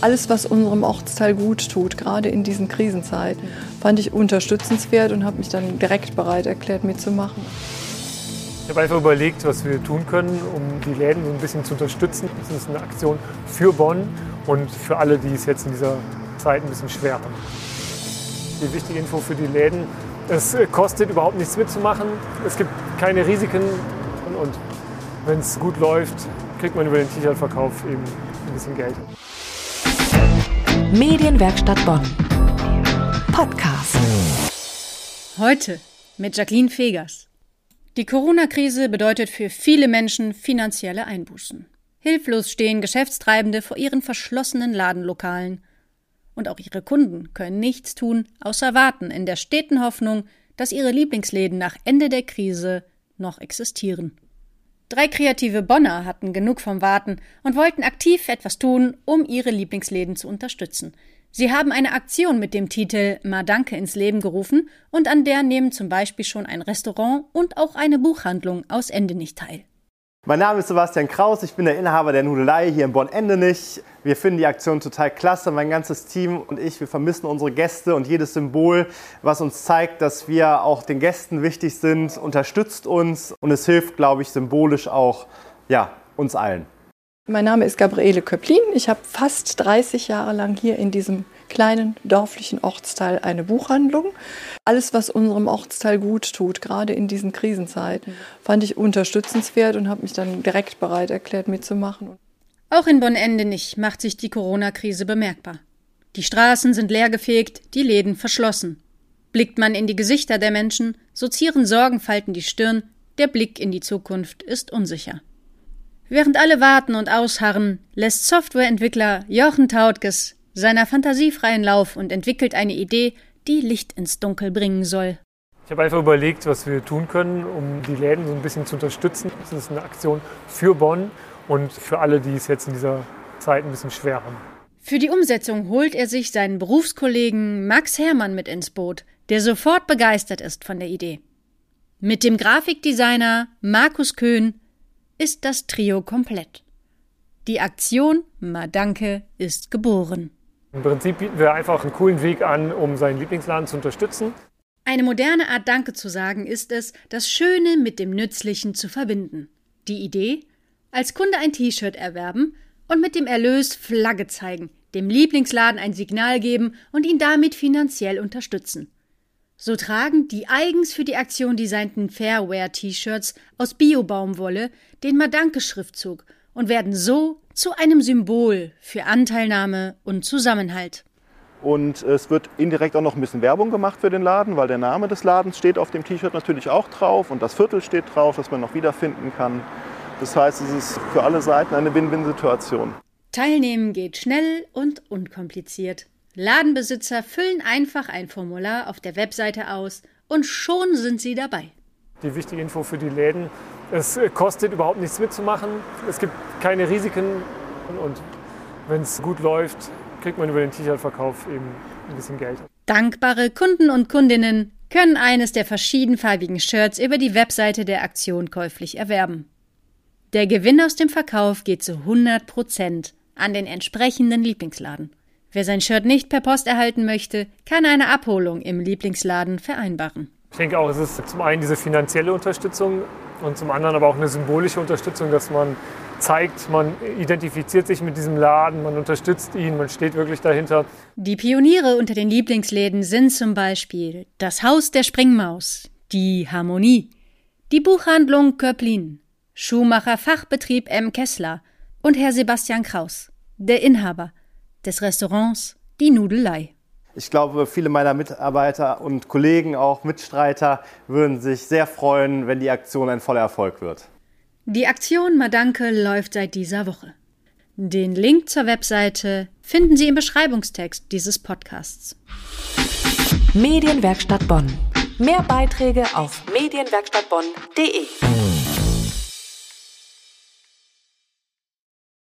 alles, was unserem Ortsteil gut tut, gerade in diesen Krisenzeiten, fand ich unterstützenswert und habe mich dann direkt bereit erklärt, mitzumachen. Ich habe einfach überlegt, was wir tun können, um die Läden so ein bisschen zu unterstützen. Das ist eine Aktion für Bonn und für alle, die es jetzt in dieser Zeit ein bisschen schwer haben. Die wichtige Info für die Läden, es kostet überhaupt nichts mitzumachen. Es gibt keine Risiken und wenn es gut läuft, kriegt man über den T-Shirt-Verkauf eben ein bisschen Geld. Medienwerkstatt Bonn. Podcast. Heute mit Jacqueline Fegers. Die Corona-Krise bedeutet für viele Menschen finanzielle Einbußen. Hilflos stehen Geschäftstreibende vor ihren verschlossenen Ladenlokalen. Und auch ihre Kunden können nichts tun, außer warten in der steten Hoffnung, dass ihre Lieblingsläden nach Ende der Krise noch existieren. Drei kreative Bonner hatten genug vom Warten und wollten aktiv etwas tun, um ihre Lieblingsläden zu unterstützen. Sie haben eine Aktion mit dem Titel Ma Danke ins Leben gerufen und an der nehmen zum Beispiel schon ein Restaurant und auch eine Buchhandlung aus Endenich teil. Mein Name ist Sebastian Kraus, ich bin der Inhaber der Nudelei hier in Bonn-Endenich. Wir finden die Aktion total klasse, mein ganzes Team und ich, wir vermissen unsere Gäste und jedes Symbol, was uns zeigt, dass wir auch den Gästen wichtig sind, unterstützt uns und es hilft, glaube ich, symbolisch auch ja, uns allen. Mein Name ist Gabriele Köplin. Ich habe fast 30 Jahre lang hier in diesem kleinen dörflichen Ortsteil eine Buchhandlung. Alles, was unserem Ortsteil gut tut, gerade in diesen Krisenzeiten, fand ich unterstützenswert und habe mich dann direkt bereit erklärt, mitzumachen. Auch in Bonn-Endenich macht sich die Corona-Krise bemerkbar. Die Straßen sind leergefegt, die Läden verschlossen. Blickt man in die Gesichter der Menschen, so zieren Sorgenfalten die Stirn, der Blick in die Zukunft ist unsicher. Während alle warten und ausharren, lässt Softwareentwickler Jochen Tautges seiner Fantasie freien Lauf und entwickelt eine Idee, die Licht ins Dunkel bringen soll. Ich habe einfach überlegt, was wir tun können, um die Läden so ein bisschen zu unterstützen. Das ist eine Aktion für Bonn und für alle, die es jetzt in dieser Zeit ein bisschen schwer haben. Für die Umsetzung holt er sich seinen Berufskollegen Max Hermann mit ins Boot, der sofort begeistert ist von der Idee. Mit dem Grafikdesigner Markus Köhn ist das Trio komplett. Die Aktion Madanke ist geboren. Im Prinzip bieten wir einfach einen coolen Weg an, um seinen Lieblingsladen zu unterstützen. Eine moderne Art Danke zu sagen ist es, das Schöne mit dem Nützlichen zu verbinden. Die Idee? Als Kunde ein T-Shirt erwerben und mit dem Erlös Flagge zeigen, dem Lieblingsladen ein Signal geben und ihn damit finanziell unterstützen. So tragen die eigens für die Aktion designten Fairwear-T-Shirts aus Biobaumwolle den Madanke-Schriftzug und werden so zu einem Symbol für Anteilnahme und Zusammenhalt. Und es wird indirekt auch noch ein bisschen Werbung gemacht für den Laden, weil der Name des Ladens steht auf dem T-Shirt natürlich auch drauf und das Viertel steht drauf, das man noch wiederfinden kann. Das heißt, es ist für alle Seiten eine Win-Win-Situation. Teilnehmen geht schnell und unkompliziert. Ladenbesitzer füllen einfach ein Formular auf der Webseite aus und schon sind sie dabei. Die wichtige Info für die Läden, es kostet überhaupt nichts mitzumachen. Es gibt keine Risiken und wenn es gut läuft, kriegt man über den T-Shirt-Verkauf eben ein bisschen Geld. Dankbare Kunden und Kundinnen können eines der verschiedenfarbigen Shirts über die Webseite der Aktion käuflich erwerben. Der Gewinn aus dem Verkauf geht zu 100 Prozent an den entsprechenden Lieblingsladen. Wer sein Shirt nicht per Post erhalten möchte, kann eine Abholung im Lieblingsladen vereinbaren. Ich denke auch, es ist zum einen diese finanzielle Unterstützung und zum anderen aber auch eine symbolische Unterstützung, dass man zeigt, man identifiziert sich mit diesem Laden, man unterstützt ihn, man steht wirklich dahinter. Die Pioniere unter den Lieblingsläden sind zum Beispiel das Haus der Springmaus, die Harmonie, die Buchhandlung Köplin, Schuhmacher Fachbetrieb M. Kessler und Herr Sebastian Kraus, der Inhaber des Restaurants Die Nudelei. Ich glaube, viele meiner Mitarbeiter und Kollegen, auch Mitstreiter, würden sich sehr freuen, wenn die Aktion ein voller Erfolg wird. Die Aktion Madanke läuft seit dieser Woche. Den Link zur Webseite finden Sie im Beschreibungstext dieses Podcasts. Medienwerkstatt Bonn. Mehr Beiträge auf medienwerkstattbonn.de.